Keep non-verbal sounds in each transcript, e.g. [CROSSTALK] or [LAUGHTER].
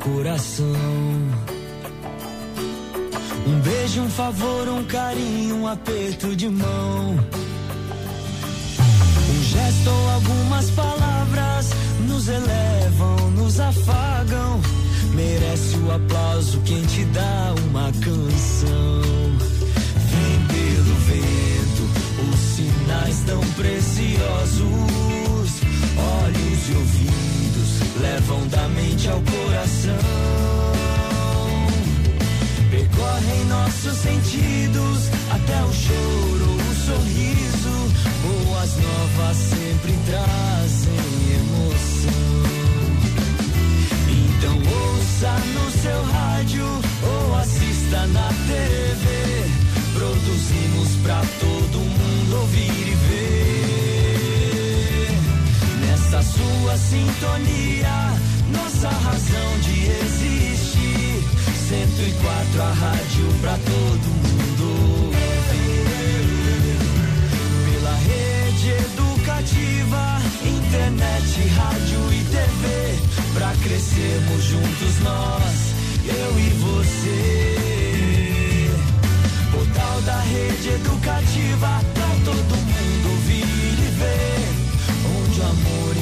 coração. Um beijo, um favor, um carinho, um aperto de mão. Um gesto ou algumas palavras nos elevam, nos afagam. Merece o aplauso quem te dá uma canção. Vem pelo vento, os sinais tão preciosos olhos e ouvidos levam da mente ao coração. Percorrem nossos sentidos até o choro, o sorriso. Boas novas sempre trazem emoção. Então ouça no seu rádio ou assista na TV. Produzimos pra todo mundo ouvir e essa sua sintonia, nossa razão de existir. 104 a rádio pra todo mundo. Pela rede educativa, internet, rádio e TV. Pra crescermos juntos nós, eu e você. Portal da rede educativa, pra todo mundo ouvir e ver onde o amor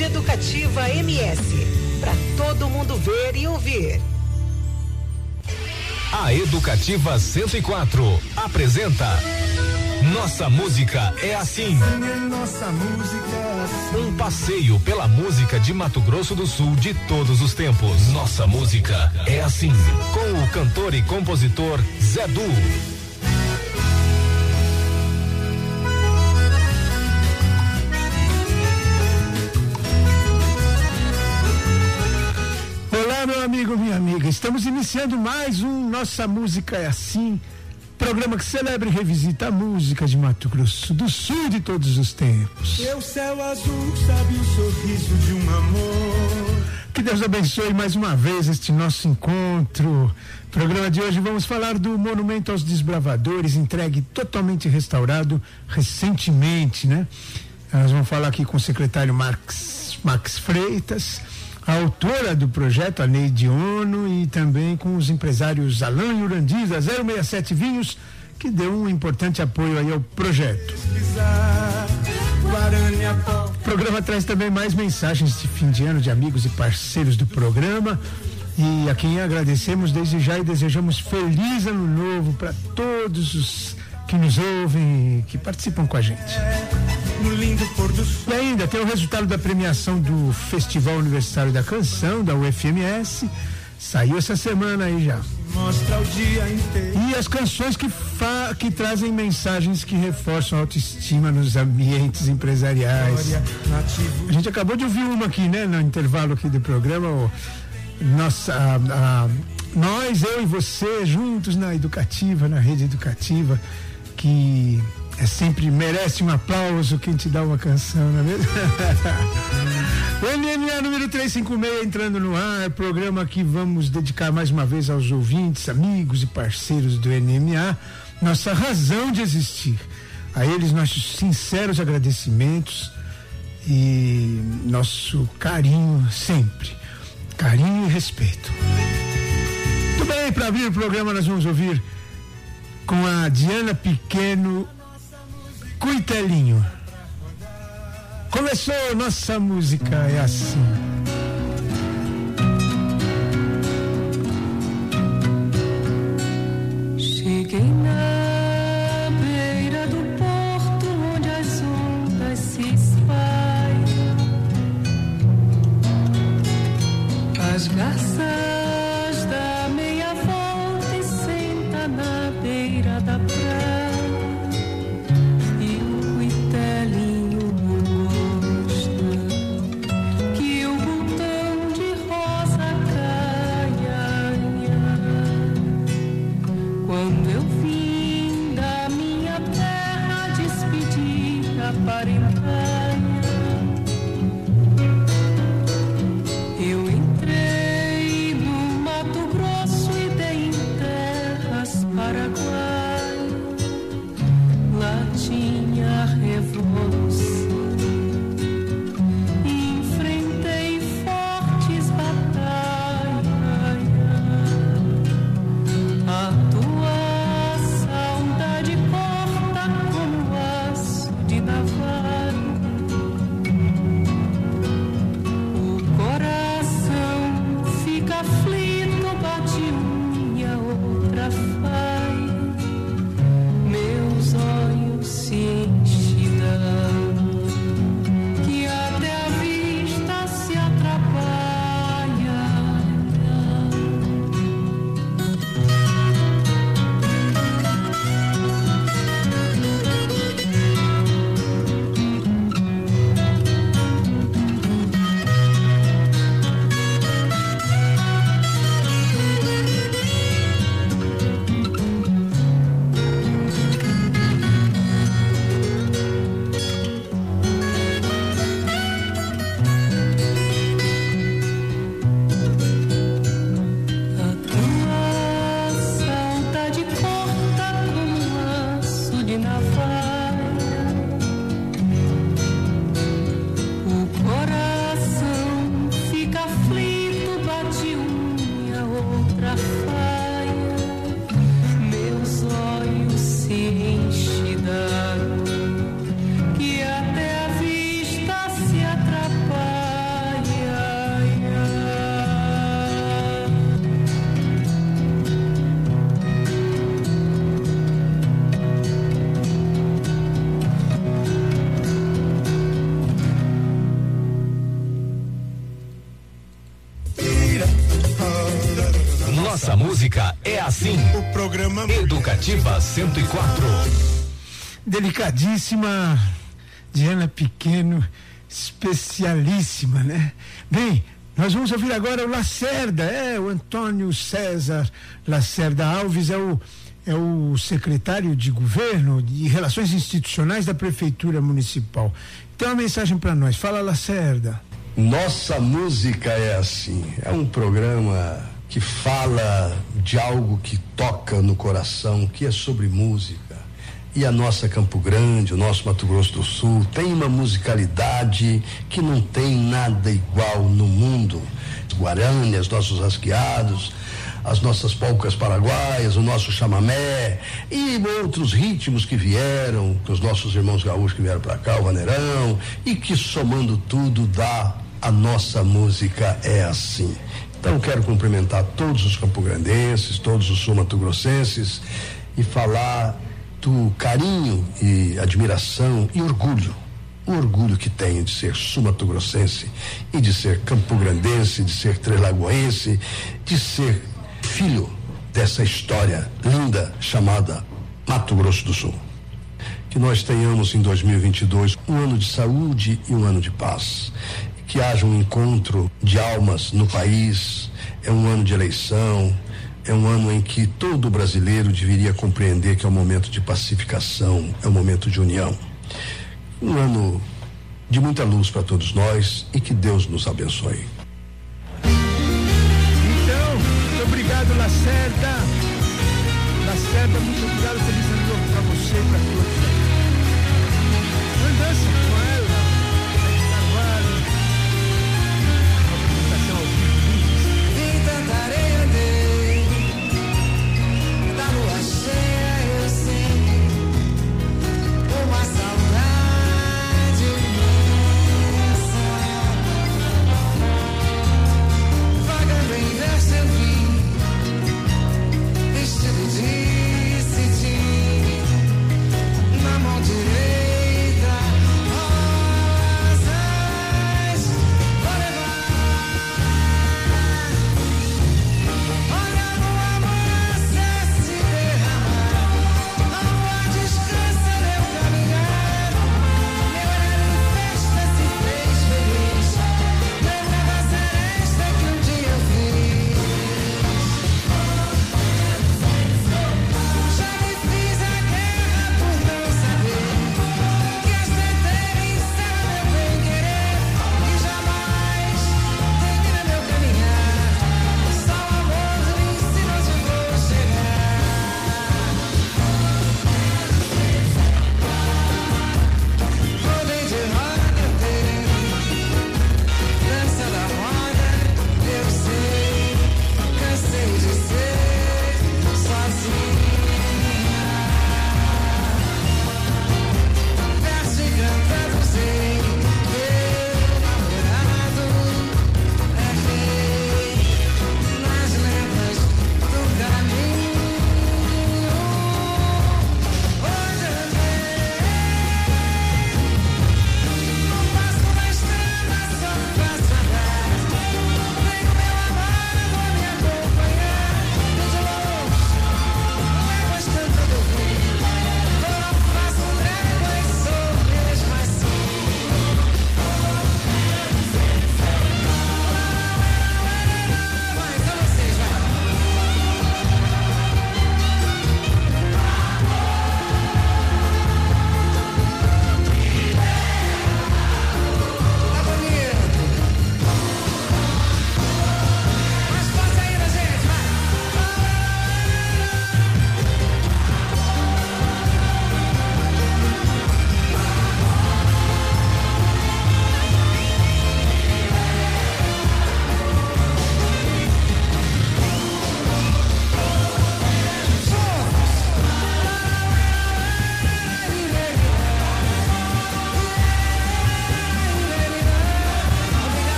Rede Educativa MS, para todo mundo ver e ouvir. A Educativa 104 apresenta Nossa Música é Assim. Nossa música é assim. Um passeio pela música de Mato Grosso do Sul de todos os tempos. Nossa Música é Assim. Com o cantor e compositor Zé Du. Estamos iniciando mais um Nossa Música é Assim. Programa que celebra e revisita a música de Mato Grosso do Sul de todos os tempos. Seu céu azul sabe o sorriso de um amor. Que Deus abençoe mais uma vez este nosso encontro. Programa de hoje vamos falar do Monumento aos Desbravadores, entregue totalmente restaurado recentemente, né? Nós vamos falar aqui com o secretário Marx, Max Freitas, a autora do projeto, a Neide Ono, e também com os empresários Alain e Urandir, da 067 Vinhos, que deu um importante apoio aí ao projeto. O programa traz também mais mensagens de fim de ano de amigos e parceiros do programa. E a quem agradecemos desde já e desejamos feliz ano novo para todos os que nos ouvem e que participam com a gente. E ainda tem o resultado da premiação do Festival Universitário da Canção, da UFMS. Saiu essa semana aí já. Mostra o dia inteiro. E as canções que, fa que trazem mensagens que reforçam a autoestima nos ambientes empresariais. A gente acabou de ouvir uma aqui, né, no intervalo aqui do programa. o- nossa, a- a- nós, eu e você, juntos na educativa, na rede educativa, que é sempre merece um aplauso quem te dá uma canção, não é mesmo? [LAUGHS] o NMA número 356 entrando no ar, programa que vamos dedicar mais uma vez aos ouvintes, amigos e parceiros do NMA, nossa razão de existir. A eles nossos sinceros agradecimentos e nosso carinho sempre. Carinho e respeito. Muito bem, para abrir o programa nós vamos ouvir com a Diana Pequeno Cuitelinho. Começou nossa música, é assim. Cheguei na parfois Educativa 104. Delicadíssima Diana Pequeno, especialíssima, né? Bem, nós vamos ouvir agora o Lacerda, é o Antônio César Lacerda Alves, é o, é o secretário de governo de relações institucionais da Prefeitura Municipal. Tem uma mensagem para nós. Fala, Lacerda. Nossa música é assim. É um programa que fala de algo que toca no coração, que é sobre música. E a nossa Campo Grande, o nosso Mato Grosso do Sul, tem uma musicalidade que não tem nada igual no mundo. Os nossos rasqueados, as nossas polcas paraguaias, o nosso chamamé e outros ritmos que vieram, que os nossos irmãos gaúchos que vieram para cá, o vaneirão, e que somando tudo dá a nossa música é assim. Então quero cumprimentar todos os campograndenses, todos os sul-mato-grossenses e falar do carinho e admiração e orgulho, o orgulho que tenho de ser sul-mato-grossense e de ser campograndense, de ser trelagoense, de ser filho dessa história linda chamada Mato Grosso do Sul. Que nós tenhamos em 2022 um ano de saúde e um ano de paz. Que haja um encontro de almas no país. É um ano de eleição, é um ano em que todo brasileiro deveria compreender que é um momento de pacificação, é um momento de união. Um ano de muita luz para todos nós e que Deus nos abençoe. Então, muito obrigado, Lacerda. Lacerda, muito obrigado. Feliz ano novo para você para todos.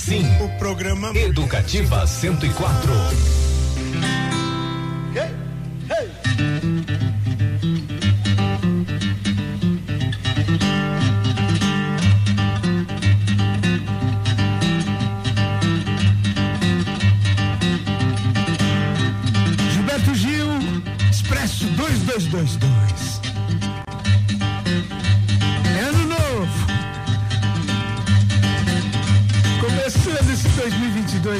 assim, o programa Educativa 104.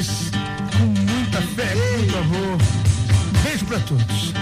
mas com muita fé, com muito amor. Beijo para todos.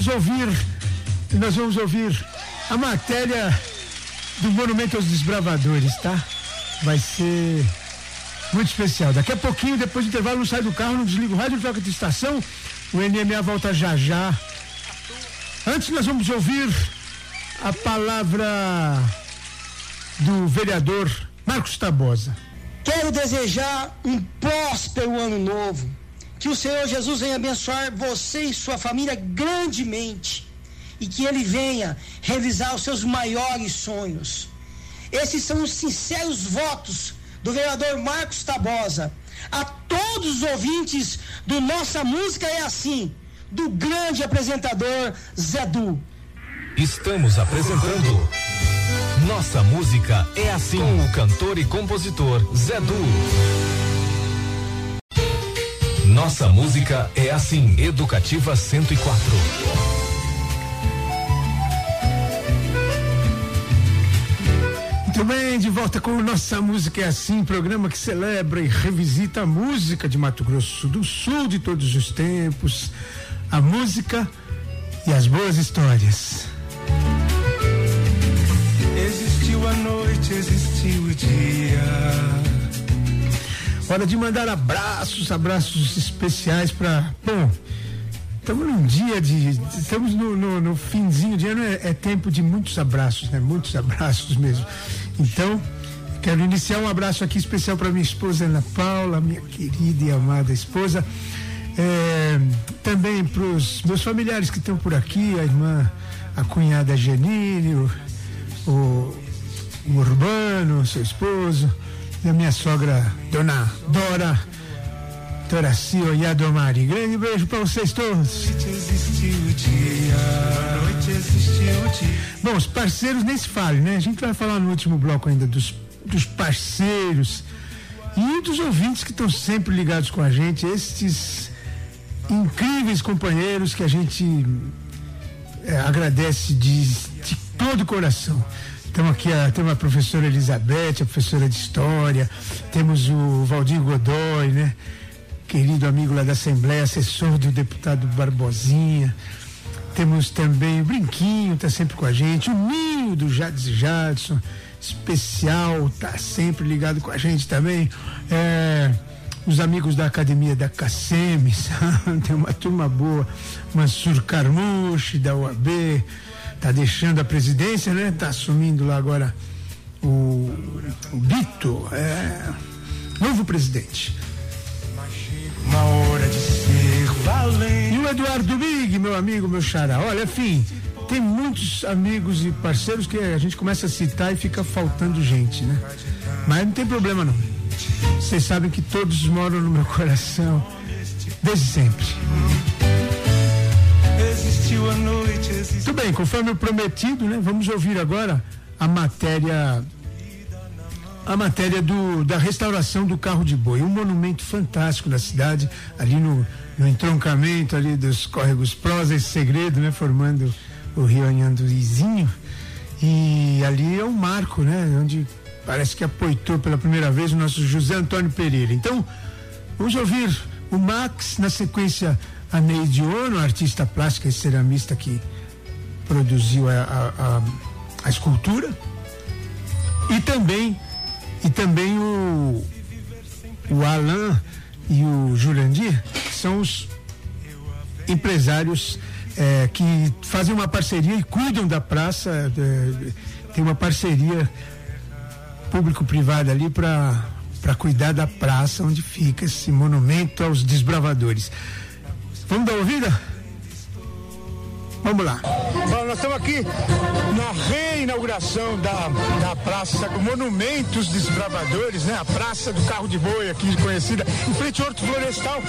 vamos ouvir, nós vamos ouvir a matéria do Monumento aos Desbravadores, tá? Vai ser muito especial. Daqui a pouquinho, depois do intervalo, não sai do carro, não desliga o rádio, troca de estação. O NMA volta já já. Antes, nós vamos ouvir a palavra do vereador Marcos Tabosa. Quero desejar um próspero ano novo que o Senhor Jesus venha abençoar você e sua família grandemente. E que Ele venha realizar os seus maiores sonhos. Esses são os sinceros votos do vereador Marcos Tabosa. A todos os ouvintes do Nossa Música é Assim, do grande apresentador Zé Du. Estamos apresentando Nossa Música é Assim, com o cantor e compositor Zé Du. Nossa música é assim, Educativa 104. Muito bem, de volta com Nossa Música é Assim, programa que celebra e revisita a música de Mato Grosso do Sul de todos os tempos, a música e as boas histórias. Existiu a noite, existiu o dia. Hora de mandar abraços, abraços especiais para. Bom, estamos num dia de. Estamos no, no, no finzinho de ano, é, é tempo de muitos abraços, né? Muitos abraços mesmo. Então, quero iniciar um abraço aqui especial para minha esposa Ana Paula, minha querida e amada esposa. É, também para os meus familiares que estão por aqui, a irmã, a cunhada Janine, o, o, o Urbano, seu esposo, e a minha sogra, Dona Dora, Toracio e Adomari. Grande beijo para vocês todos. Bom, os parceiros nem se fale, né? A gente vai falar no último bloco ainda dos, dos parceiros e dos ouvintes que estão sempre ligados com a gente, estes incríveis companheiros que a gente é, agradece de, de todo o coração. Estamos aqui, a, temos a professora Elizabeth, a professora de História, temos o Valdir Godoy, né? Querido amigo lá da Assembleia, assessor do deputado Barbosinha. Temos também o Brinquinho, tá sempre com a gente, o Ninho do Jades e Jadson, especial, tá sempre ligado com a gente também. É, os amigos da Academia da Cacemes, [LAUGHS] tem uma turma boa, Mansur Carmuche, da UAB, tá deixando a presidência, né? Tá assumindo lá agora o, o Bito, é, novo presidente. Uma hora de ser valente. E o Eduardo Big, meu amigo, meu xará. Olha, enfim, tem muitos amigos e parceiros que a gente começa a citar e fica faltando gente, né? Mas não tem problema não. Vocês sabem que todos moram no meu coração desde sempre. Muito bem, conforme prometido, né? Vamos ouvir agora a matéria a matéria do, da restauração do carro de boi, um monumento fantástico na cidade, ali no, no entroncamento ali dos córregos Prosa e Segredo, né? Formando o Rio Anhanduizinho. E ali é um marco, né? Onde parece que apoitou pela primeira vez o nosso José Antônio Pereira. Então, vamos ouvir o Max, na sequência a Neide Ono, artista plástica e ceramista que produziu a, a, a, a escultura. E também, e também o, o Alain e o Jurandir, são os empresários eh, que fazem uma parceria e cuidam da praça. tem uma parceria público-privada ali para cuidar da praça onde fica esse monumento aos desbravadores. Vamos dar ouvida? Vamos lá. Bom, nós estamos aqui na reinauguração da, da Praça do Monumento dos Desbravadores, né? A Praça do Carro de Boi, aqui conhecida, em frente ao Horto Florestal,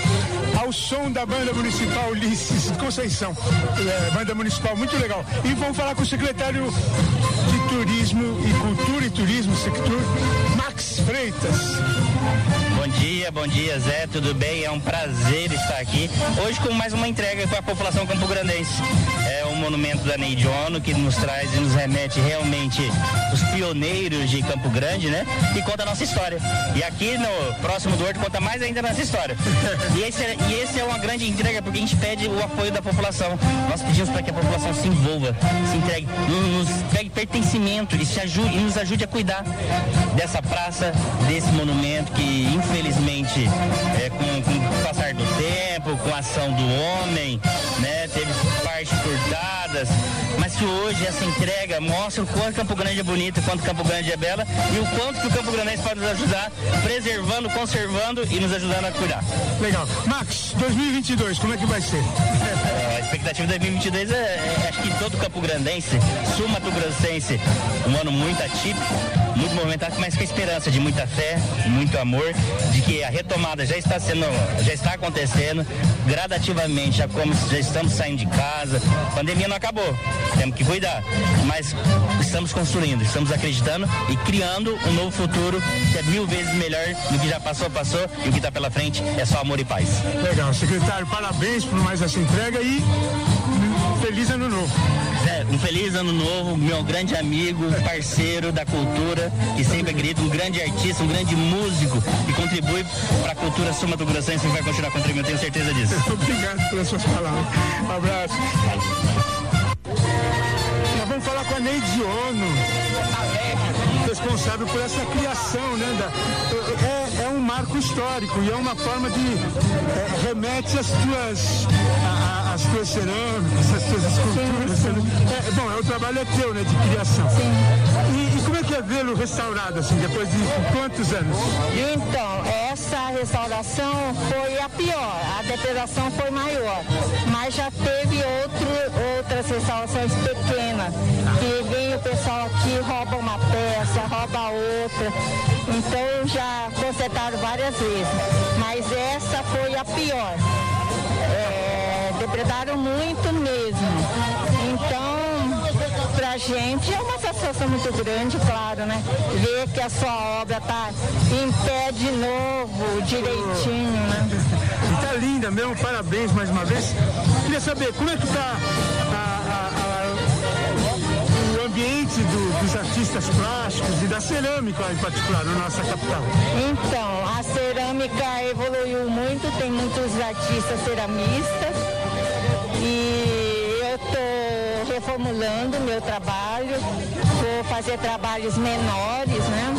ao som da banda municipal Ulisses Conceição. É, banda municipal muito legal. E vamos falar com o secretário de Turismo e Cultura e Turismo, Sector, Max Freitas. Bom dia, bom dia Zé, tudo bem? É um prazer estar aqui. Hoje com mais uma entrega para a população campograndense. Monumento da Neide Ono que nos traz e nos remete realmente os pioneiros de Campo Grande, né? E conta a nossa história. E aqui no próximo do Horto conta mais ainda a nossa história. E esse, é, e esse é uma grande entrega porque a gente pede o apoio da população. Nós pedimos para que a população se envolva, se entregue, nos pegue pertencimento e, se ajude, e nos ajude a cuidar dessa praça, desse monumento que infelizmente é, com, com o passar do tempo, com a ação do homem, né, teve cortadas, mas isso hoje, essa entrega, mostra o quanto Campo Grande é bonito, o quanto Campo Grande é bela e o quanto que o Campo Grandense pode nos ajudar, preservando, conservando e nos ajudando a cuidar. Legal. Max, 2022, como é que vai ser? [LAUGHS] Expectativa de 2022 é, é, acho que todo Campo Grandense, sul Mato Grossense, um ano muito atípico, muito movimentado, mas com esperança de muita fé, muito amor, de que a retomada já está sendo, já está acontecendo gradativamente, já como já estamos saindo de casa, a pandemia não acabou, temos que cuidar, mas estamos construindo, estamos acreditando e criando um novo futuro que é mil vezes melhor do que já passou, passou e o que está pela frente é só amor e paz. Legal, secretário, parabéns por mais essa entrega e feliz ano novo. É, um feliz ano novo, meu grande amigo, parceiro da cultura, que sempre acredita, um grande artista, um grande músico que contribui para a cultura sul mato grossense e vai continuar contribuindo, tenho certeza disso. [LAUGHS] Obrigado pelas suas palavras. Um abraço. Nós vamos falar com a Neide Ono, responsável por essa criação, né? Da, é um marco histórico e é uma forma de é, remete às tuas às tuas cerâmicas, às tuas esculturas. né? É, bom, o trabalho é teu, né? De criação. E, e como é que é vê-lo restaurado assim depois de quantos anos? Então, essa restauração foi a pior, a depredação foi maior, mas já teve outro, outras restaurações pequenas, que vem o pessoal aqui, rouba uma peça, rouba outra, então já consertaram várias vezes, mas essa foi a pior. É, depredaram muito mesmo. Então, pra gente é uma satisfação muito grande, claro, né? Ver que a sua obra tá em pé de novo, direitinho, né? E tá linda mesmo, parabéns mais uma vez. Queria saber como é que tá a- a- a- o ambiente do- dos artistas plásticos e da cerâmica em particular na nossa capital. Então, a cerâmica evoluiu muito, tem muitos artistas ceramistas e reformulando o meu trabalho, vou fazer trabalhos menores, né?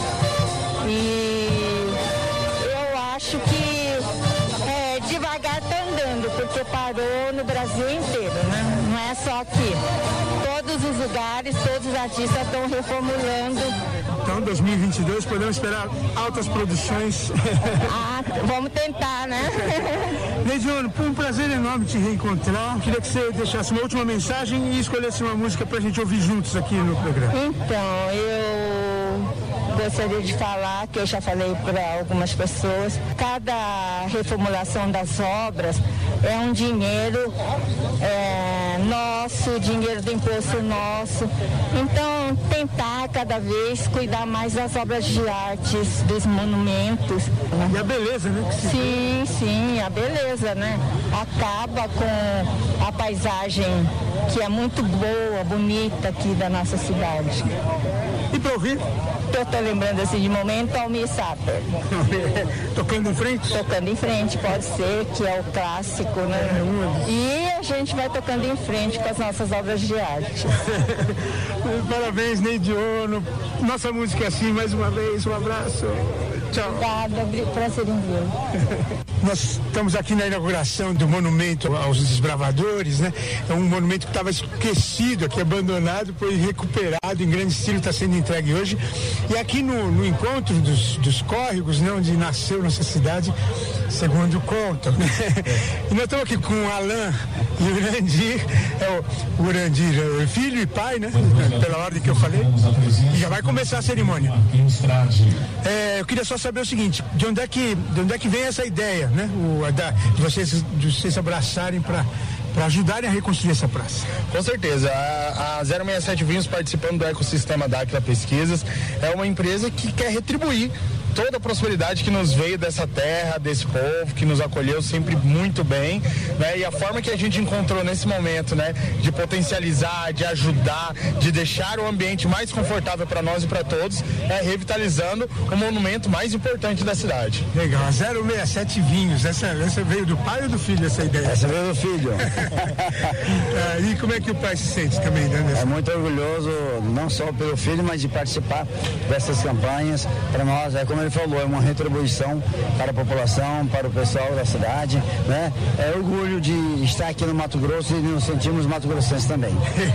E eu acho que é, devagar está andando, porque parou no Brasil inteiro, né? É só aqui. Todos os lugares, todos os artistas estão reformulando Então, 2022, podemos esperar altas produções. [LAUGHS] Ah, vamos tentar, né? [LAUGHS] Leidiano, foi um prazer enorme te reencontrar. Queria que você deixasse uma última mensagem e escolhesse uma música pra gente ouvir juntos aqui no programa. Então, eu gostaria de falar, que eu já falei para algumas pessoas, cada reformulação das obras é um dinheiro é, nosso, dinheiro do imposto nosso. Então, tentar cada vez cuidar mais das obras de artes, dos monumentos. E a beleza, né? Sim, sim, a beleza, né? Acaba com a paisagem que é muito boa, bonita aqui da nossa cidade. E para ouvir? Tô lembrando assim de momento Almir Sater. [LAUGHS] Tocando em frente? Tocando em frente, pode ser, que é o clássico, né? E a gente vai tocando em frente com as nossas obras de arte. [LAUGHS] Parabéns, Neidiono. Nossa música é assim, mais uma vez, um abraço. Tchau. Obrigada, prazer em vê-lo. [LAUGHS] Nós estamos aqui na inauguração do monumento aos desbravadores, né? É um monumento que estava esquecido aqui, abandonado, foi recuperado em grande estilo, está sendo entregue hoje. E aqui no, no encontro dos, dos córregos, né? Onde nasceu nossa cidade, segundo contam, né? [LAUGHS] E nós estamos aqui com o Alain e o Urandir, é o Urandir, é o filho e pai, né? Pela ordem que eu falei. E já vai começar a cerimônia. É, eu queria só saber o seguinte, de onde é que, de onde é que vem essa ideia, né? O, da- de, vocês, de vocês abraçarem para para ajudarem a reconstruir essa praça. Com certeza. A, a 067 Vinhos participando do ecossistema da Aquila Pesquisas é uma empresa que quer retribuir toda a prosperidade que nos veio dessa terra, desse povo, que nos acolheu sempre muito bem, né? E a forma que a gente encontrou nesse momento, né? De potencializar, de ajudar, de deixar o ambiente mais confortável para nós e para todos, é revitalizando o monumento mais importante da cidade. Legal, a 067 Vinhos, essa, essa veio do pai ou do filho essa ideia? Essa veio do filho. [LAUGHS] Ah, e como é que o pai se sente também, né? É muito orgulhoso, não só pelo filho, mas de participar dessas campanhas. Para nós, é como ele falou, é uma retribuição para a população, para o pessoal da cidade, né? É orgulho de estar aqui no Mato Grosso e nos sentimos Mato Grossense também.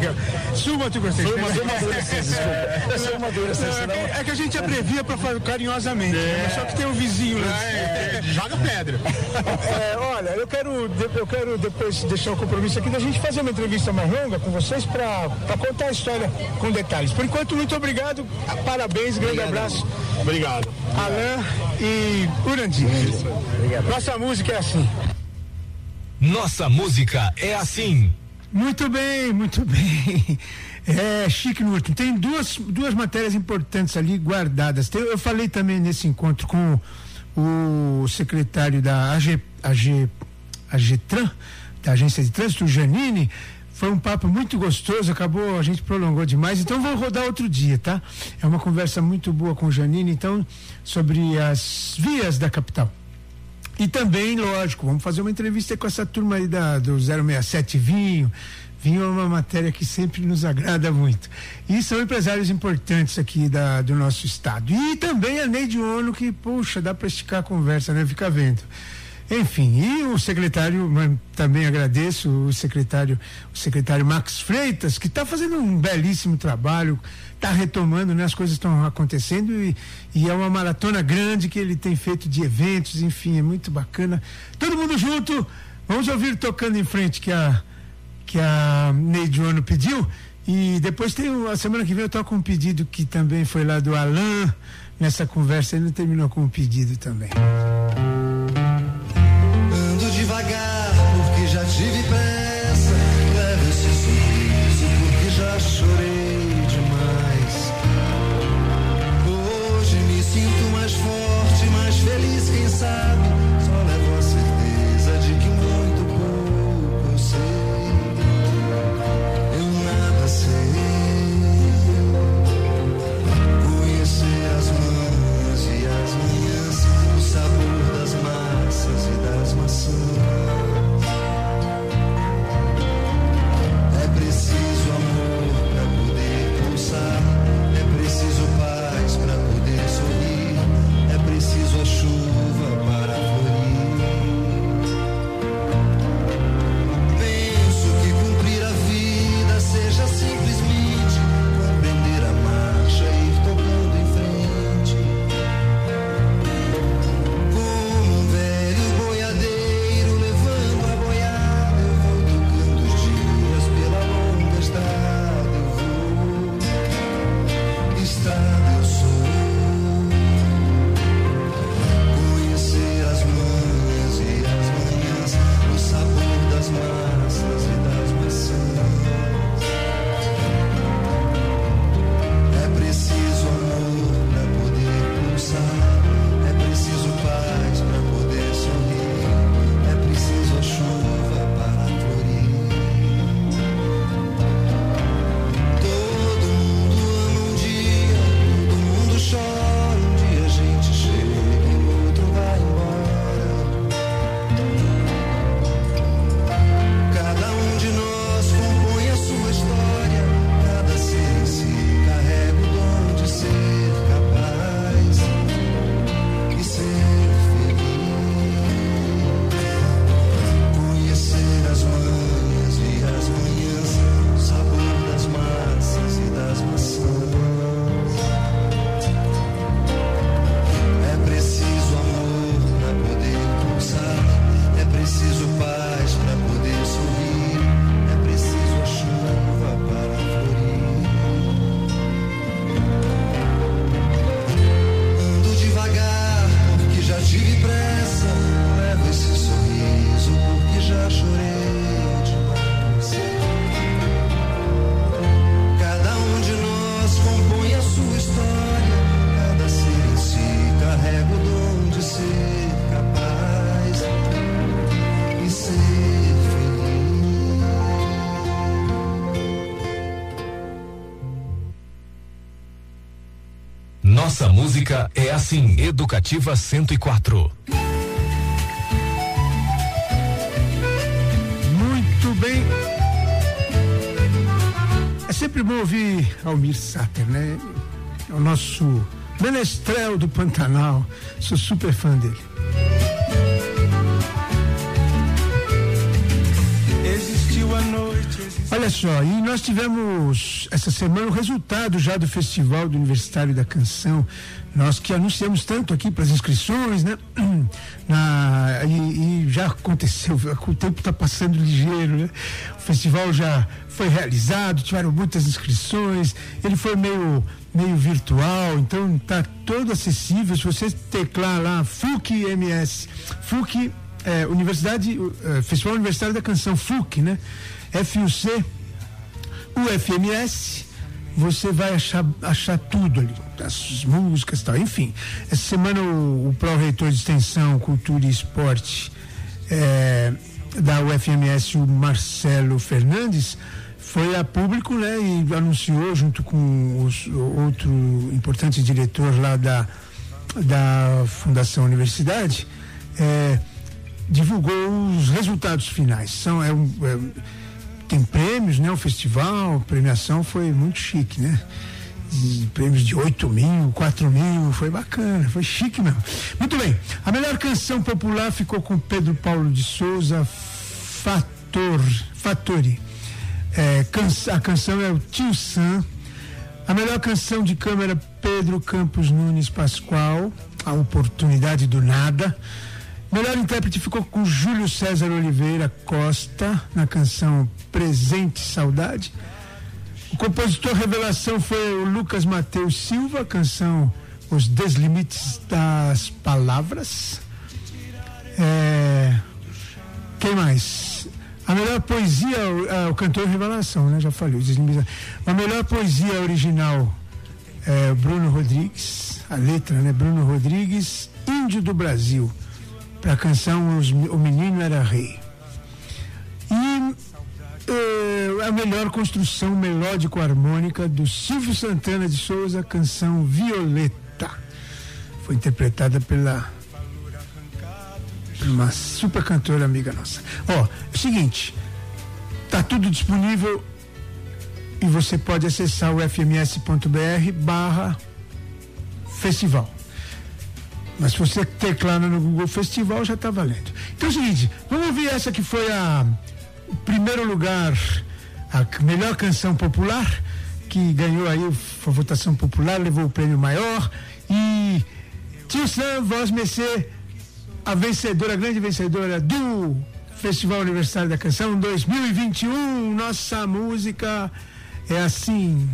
[LAUGHS] Sul Mato Grossense. Sul, Sul Mato Grossense, desculpa. Eu sou Mato Grossense, é, que, é a gente abrevia pra falar carinhosamente, né? Mas só que tem um vizinho lá. Joga pedra. [LAUGHS] É, olha, eu quero, eu quero depois deixar o compromisso aqui da gente fazer uma entrevista mais longa com vocês para contar a história com detalhes. Por enquanto, muito obrigado, parabéns, grande abraço. Obrigado. Alain e Urandir. Nossa música é assim. Nossa música é assim. Muito bem, muito bem. [LAUGHS] É, Chique Nurto, tem duas, duas matérias importantes ali guardadas. Tem- eu falei também nesse encontro com o secretário da AG, AG, AGTRAN, da Agência de Trânsito, Janine. Foi um papo muito gostoso, acabou, a gente prolongou demais, então vou rodar outro dia, tá? É uma conversa muito boa com Janine, então, sobre as vias da capital. E também, lógico, vamos fazer uma entrevista com essa turma aí da, do 067 Vinho. Vinho é uma matéria que sempre nos agrada muito. E são empresários importantes aqui da, do nosso estado. E também a Neide Ono, que, puxa, dá para esticar a conversa, né? Fica vendo. Enfim, e o secretário, também agradeço o secretário, o secretário Max Freitas, que está fazendo um belíssimo trabalho, está retomando, né? As coisas estão acontecendo e, e é uma maratona grande que ele tem feito de eventos, enfim, é muito bacana. Todo mundo junto, vamos ouvir tocando em frente que a que a Neide Ono pediu e depois tem a semana que vem eu toco um pedido que também foi lá do Alain nessa conversa, ele não terminou com um pedido também. Assim. Educativa 104. Muito bem. É sempre bom ouvir Almir Sater, né? É o nosso Menestrel do Pantanal. Sou super fã dele. Existiu a noite. Olha só, e nós tivemos essa semana o resultado já do Festival do Universitário da Canção. Nós que anunciamos tanto aqui para as inscrições, né? [CLEARS THROAT] Na, e, e já aconteceu, [LAUGHS] o tempo está passando ligeiro, né? O festival já foi realizado, tiveram muitas inscrições, ele foi meio, meio virtual, então está todo acessível. Se você teclar lá FUC MS, FUC é, Universidade, é, Festival Universitário da Canção, FUC, né? FUC, UFMS, você vai achar, achar tudo ali, as músicas e tal. Enfim, essa semana o, o pró-reitor de Extensão, Cultura e Esporte é, da UFMS, o Marcelo Fernandes, foi a público né, e anunciou, junto com os, outro importante diretor lá da, da Fundação Universidade, é, divulgou os resultados finais. São, é, é, tem prêmios, né? O festival, a premiação foi muito chique, né? Prêmios de 8 mil, 4 mil, foi bacana, foi chique mesmo. Muito bem, a melhor canção popular ficou com Pedro Paulo de Souza, Fator, Fatori. É, a canção é o Tio Sam. A melhor canção de câmera, Pedro Campos Nunes Pascoal, A Oportunidade do Nada. Melhor intérprete ficou com Júlio César Oliveira Costa, na canção Presente Saudade. O compositor revelação foi o Lucas Mateus Silva, canção Os Deslimites das Palavras. É, Quem mais? A melhor poesia, ah, o cantor revelação, né? Já falei. Deslimites. A melhor poesia original é Bruno Rodrigues, a letra, né? Bruno Rodrigues, Índio do Brasil, para a canção O Menino Era Rei. E eh, a melhor construção melódico-harmônica do Silvio Santana de Souza, canção Violeta. Foi interpretada pela uma super cantora amiga nossa. Ó, é o seguinte, tá tudo disponível e você pode acessar o fms.br barra festival. Mas se você teclar no Google Festival, já está valendo. Então é o seguinte, vamos ouvir essa que foi a o primeiro lugar, a melhor canção popular, que ganhou aí a votação popular, levou o prêmio maior. E Tio Sam, Voz Mecê, a vencedora, a grande vencedora do Festival Universitário da Canção 2021. Nossa música é assim.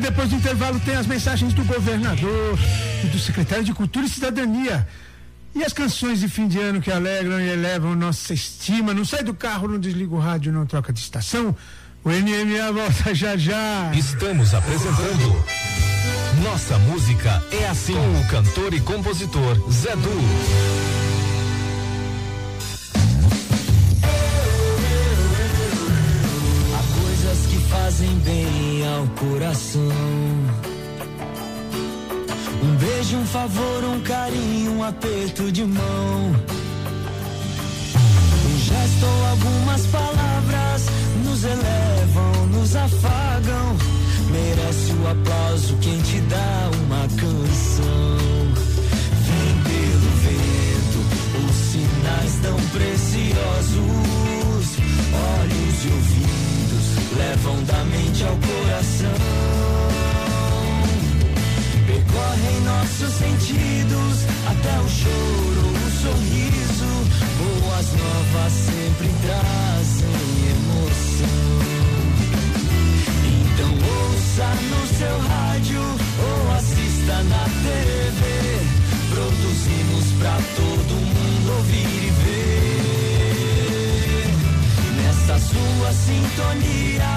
Depois do intervalo, tem as mensagens do governador e do secretário de Cultura e Cidadania. E as canções de fim de ano que alegram e elevam nossa estima. Não sai do carro, não desliga o rádio, não troca de estação. O NMA volta já já. Estamos apresentando Nossa Música é Assim com o cantor e compositor Zé Du. Coração. Um beijo, um favor, um carinho, um aperto de mão. Um gesto ou algumas palavras nos elevam, nos afagam. Merece o aplauso quem te dá uma canção. Vem pelo vento, os sinais tão preciosos. Olhos e ouvidos levam da mente ao coração nossos sentidos até o choro, o sorriso. Boas novas sempre trazem emoção. Então ouça no seu rádio ou assista na TV. Produzimos pra todo mundo ouvir e ver. Nessa sua sintonia,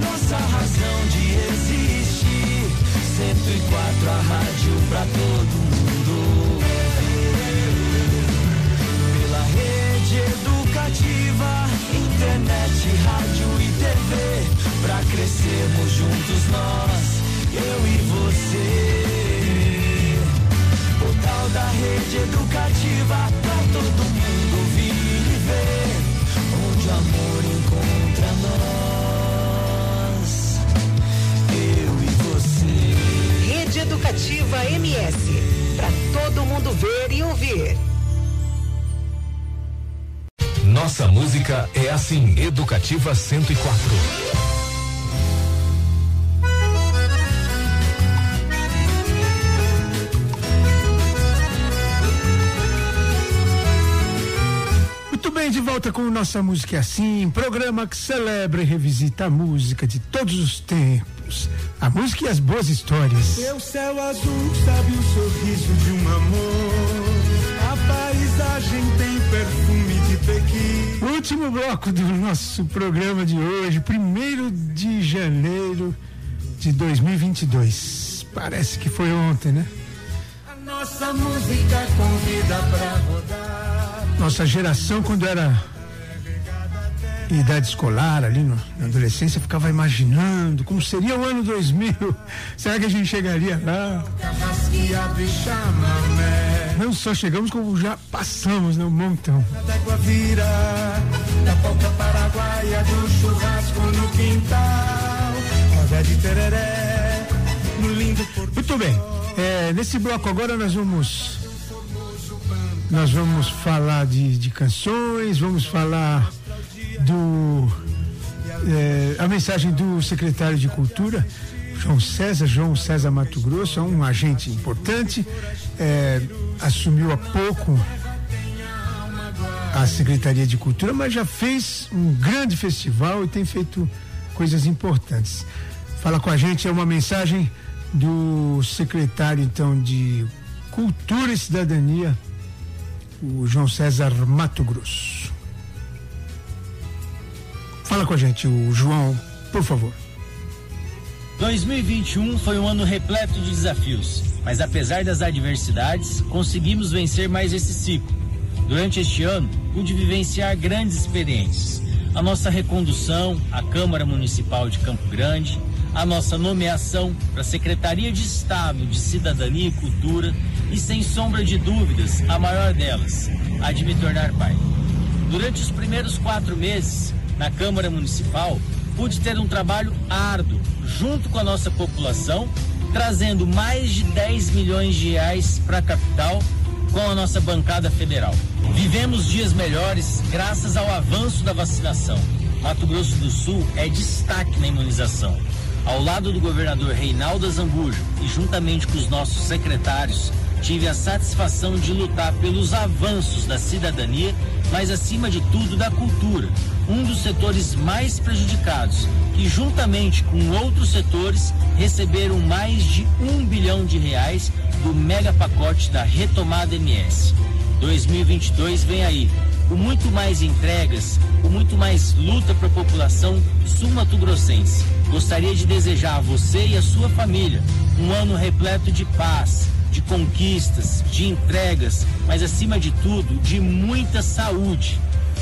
nossa razão de existir. 104 a rádio pra todo mundo. Pela rede educativa, internet, rádio e TV. Pra crescermos juntos nós, eu e você. Portal da rede educativa pra todo mundo ouvir e ver. Onde o amor encontra nós. Rede Educativa MS. Para todo mundo ver e ouvir. Nossa música é assim. Educativa 104. Muito bem, de volta com Nossa Música é Assim, programa que celebra e revisita a música de todos os tempos. A música e as boas histórias. Seu céu azul sabe o sorriso de um amor. A paisagem tem perfume de Pequim. Último bloco do nosso programa de hoje, primeiro de janeiro de 2022. Parece que foi ontem, né? A nossa música convida pra rodar. Nossa geração, quando era idade escolar, ali no- na adolescência, ficava imaginando como seria o ano 2000. [LAUGHS] Será que a gente chegaria lá? Não só chegamos, como já passamos, né? Um montão. Muito bem. É, nesse bloco agora nós vamos nós vamos falar de, de canções, vamos falar do é, a mensagem do secretário de Cultura, João César, João César Mato Grosso, é um agente importante, é, assumiu há pouco a Secretaria de Cultura, mas já fez um grande festival e tem feito coisas importantes. Fala com a gente, é uma mensagem do secretário então de Cultura e Cidadania, o João César Mato Grosso. Fala com a gente, o João, por favor. 2021 foi um ano repleto de desafios, mas apesar das adversidades, conseguimos vencer mais esse ciclo. Durante este ano, pude vivenciar grandes experiências. A nossa recondução à Câmara Municipal de Campo Grande, a nossa nomeação para a Secretaria de Estado de Cidadania e Cultura e, sem sombra de dúvidas, a maior delas, a de me tornar pai. Durante os primeiros quatro meses, na Câmara Municipal, pude ter um trabalho árduo, junto com a nossa população, trazendo mais de 10 milhões de reais para a capital com a nossa bancada federal. Vivemos dias melhores graças ao avanço da vacinação. Mato Grosso do Sul é destaque na imunização. Ao lado do governador Reinaldo Zambujo e juntamente com os nossos secretários, tive a satisfação de lutar pelos avanços da cidadania, mas acima de tudo da cultura, um dos setores mais prejudicados, que juntamente com outros setores receberam mais de um bilhão de reais do mega pacote da retomada MS. 2022 vem aí, com muito mais entregas, com muito mais luta para a população sul-mato-grossense. Gostaria de desejar a você e a sua família um ano repleto de paz, de conquistas, de entregas, mas acima de tudo, de muita saúde.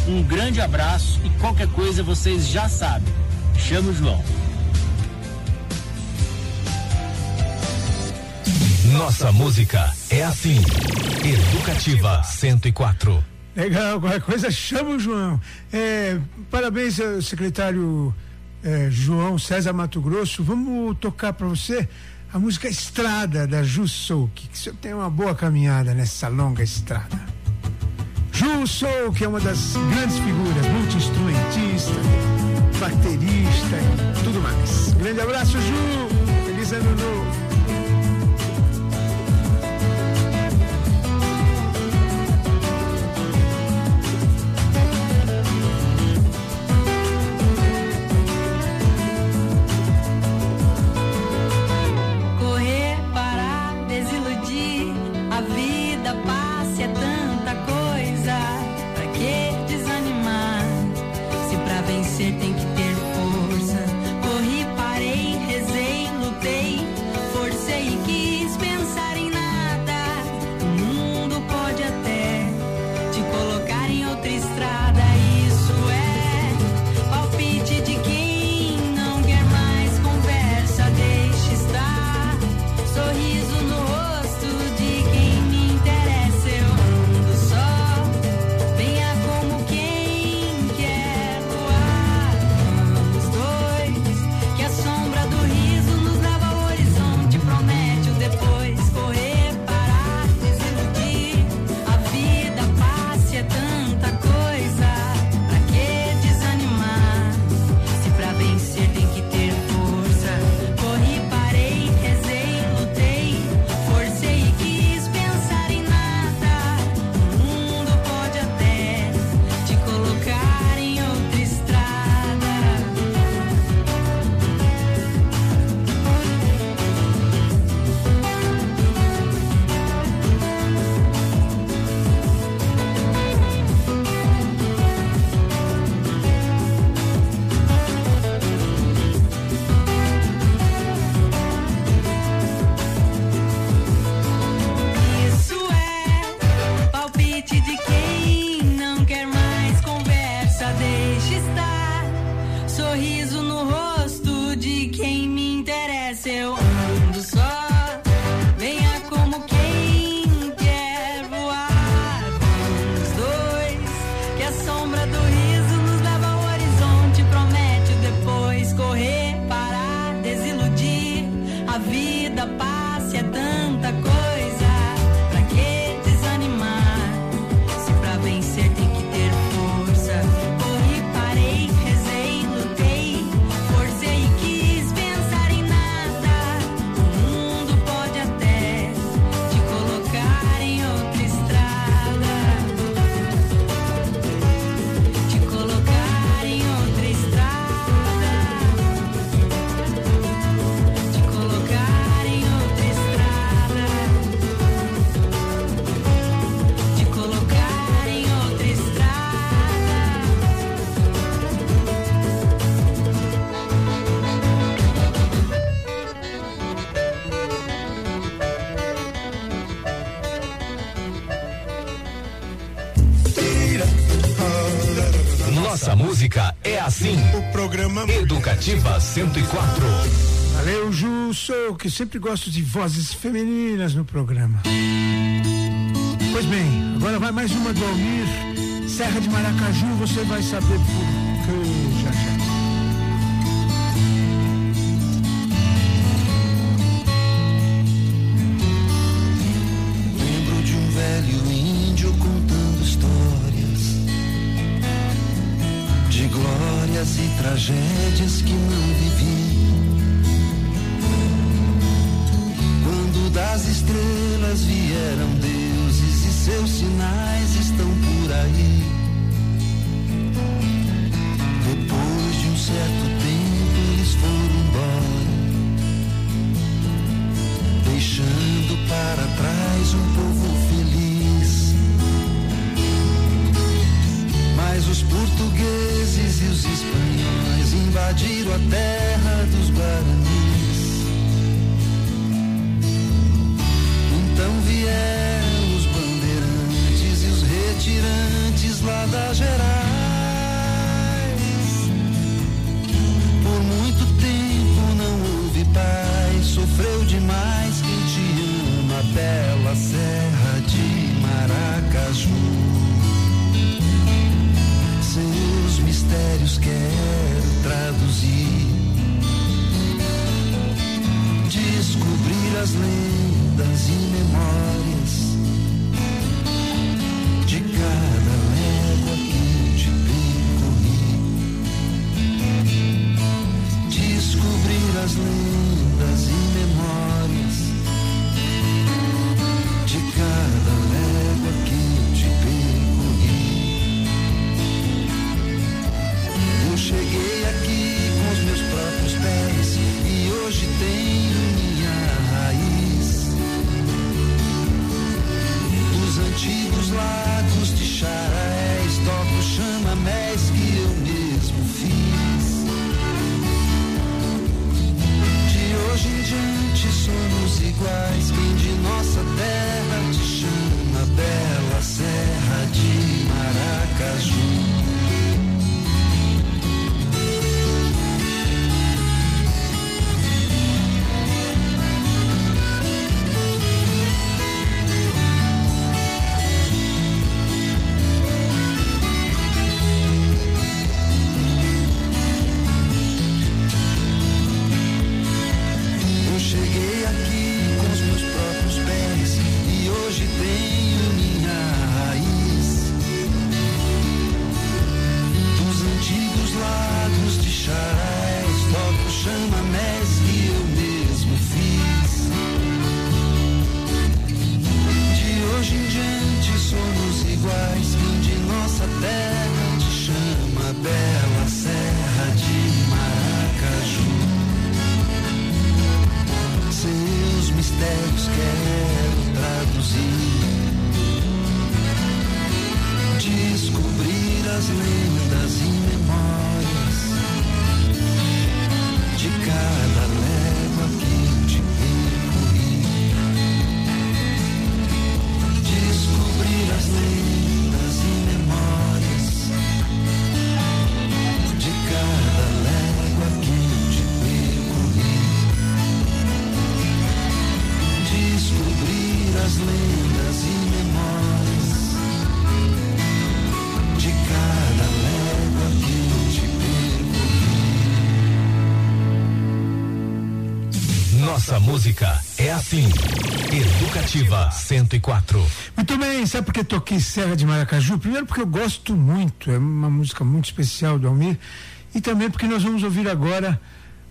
Um grande abraço e qualquer coisa vocês já sabem. Chama o João. Nossa música é assim. Educativa 104. Legal, qualquer coisa chama o João. É, parabéns ao secretário é, João César Mato Grosso. Vamos tocar para você a música Estrada da Ju Sou, que, o senhor tem uma boa caminhada nessa longa estrada. Ju Sou, que é uma das grandes figuras, multi-instrumentista, baterista e tudo mais. Grande abraço, Ju. Feliz ano novo. Educativa 104. Valeu, Ju, sou que sempre gosto de vozes femininas no programa. Pois bem, agora vai mais uma do Almir. Serra de Maracaju, você vai saber por que já já. Lembro de um velho índio contando histórias de glórias e tragédias música é assim. Educativa 104. Muito bem, sabe por que toquei Serra de Maracaju? Primeiro porque eu gosto muito, é uma música muito especial do Almir. E também porque nós vamos ouvir agora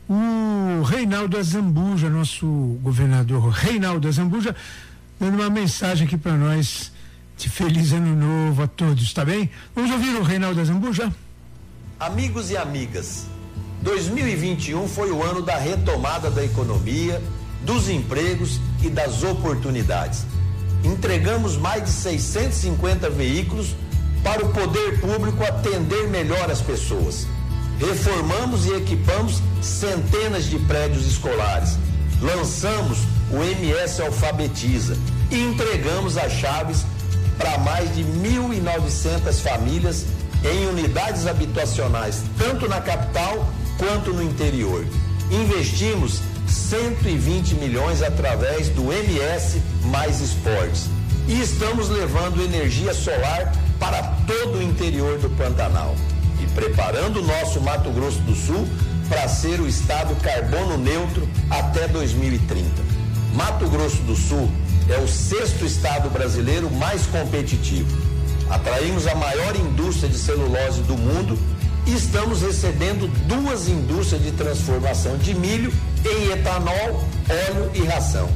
o Reinaldo Azambuja, nosso governador Reinaldo Azambuja, dando uma mensagem aqui para nós de feliz ano novo a todos, tá bem? Vamos ouvir o Reinaldo Azambuja? Amigos e amigas, 2021 foi o ano da retomada da economia, dos empregos e das oportunidades. Entregamos mais de 650 veículos para o poder público atender melhor as pessoas. Reformamos e equipamos centenas de prédios escolares. Lançamos o MS Alfabetiza e entregamos as chaves para mais de 1.900 famílias em unidades habitacionais, tanto na capital quanto no interior. Investimos 120 milhões através do MS Mais Esportes e estamos levando energia solar para todo o interior do Pantanal e preparando o nosso Mato Grosso do Sul para ser o estado carbono neutro até 2030. Mato Grosso do Sul é o sexto estado brasileiro mais competitivo. Atraímos a maior indústria de celulose do mundo estamos recebendo duas indústrias de transformação de milho em etanol, óleo e ração.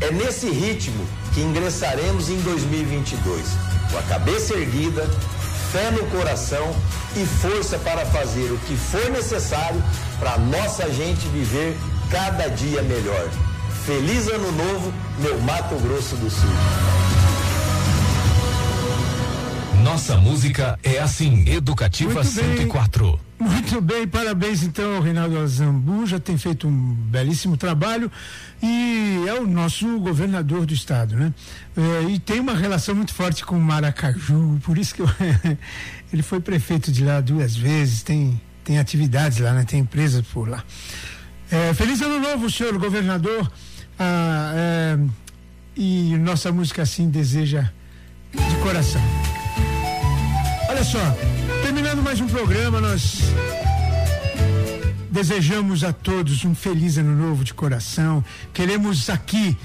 É nesse ritmo que ingressaremos em 2022 com a cabeça erguida, fé no coração e força para fazer o que for necessário para nossa gente viver cada dia melhor. Feliz Ano Novo, meu Mato Grosso do Sul. Nossa música é assim, Educativa Muito bem. 104. Muito bem, parabéns então ao Reinaldo Azambuja, tem feito um belíssimo trabalho e é o nosso governador do estado, né? É, e tem uma relação muito forte com Maracaju, por isso que eu- [LAUGHS] ele foi prefeito de lá duas vezes, tem, tem atividades lá, né? Tem empresas por lá. É, feliz ano novo, senhor governador. Ah, é, e nossa música assim deseja de coração. Olha só, terminando mais um programa, nós desejamos a todos um feliz ano novo de coração. Queremos aqui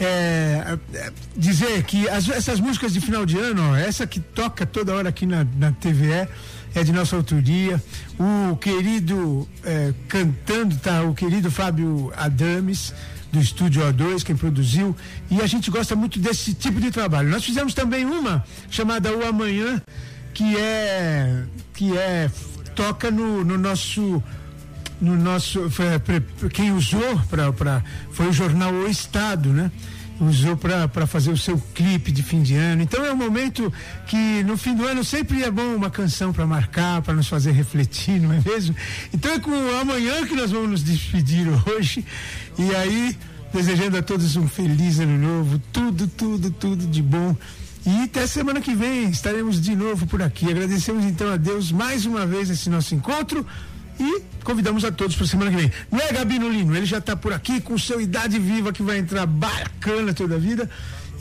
é, é, dizer que as- essas músicas de final de ano, ó, essa que toca toda hora aqui na, na TVE, é de nossa autoria. O querido é, cantando, tá? O querido Fábio Adames. Do estúdio O2, quem produziu, e a gente gosta muito desse tipo de trabalho. Nós fizemos também uma chamada O Amanhã, que é que é toca no, no nosso no nosso quem usou para foi o jornal O Estado, né? Usou para fazer o seu clipe de fim de ano. Então é um momento que no fim do ano sempre é bom uma canção para marcar, para nos fazer refletir, não é mesmo? Então é com amanhã que nós vamos nos despedir hoje. E aí, desejando a todos um feliz ano novo, tudo, tudo, tudo de bom. E até semana que vem estaremos de novo por aqui. Agradecemos então a Deus mais uma vez esse nosso encontro e convidamos a todos para semana que vem. Não é Gabi Nolino? Ele já está por aqui com seu Idade Viva que vai entrar bacana toda a vida.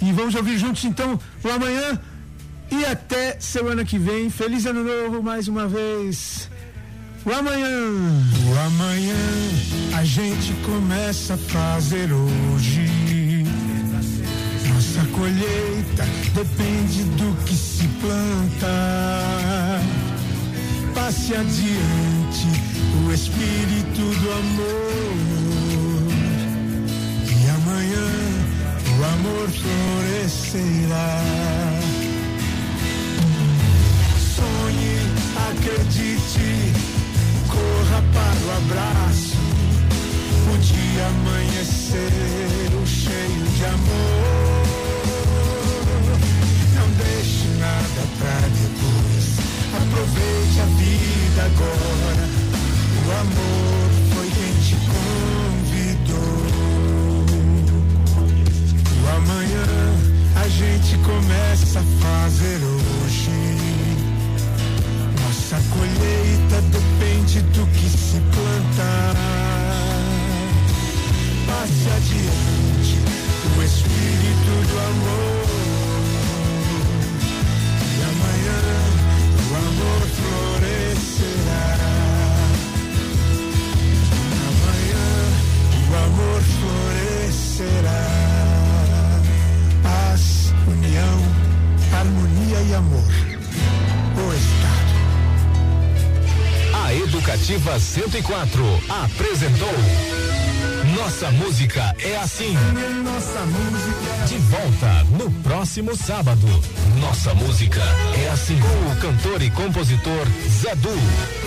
E vamos ouvir juntos então o amanhã e até semana que vem. Feliz ano novo mais uma vez. O amanhã. O amanhã a gente começa a fazer hoje. Nossa colheita depende do que se planta. Passe adiante o espírito do amor. E amanhã o amor florescerá. Sonhe, acredite, corra para o abraço. O dia amanheceu cheio de amor. Pra depois. Aproveite a vida agora. O amor foi quem te convidou. O amanhã a gente começa a fazer hoje. Nossa colheita depende do que se plantar. Passe adiante o espírito do amor. E amor. O Estado. A Educativa 104 apresentou Nossa Música é assim. Nossa música. De volta no próximo sábado. Nossa Música é assim. Com o cantor e compositor Zé Du.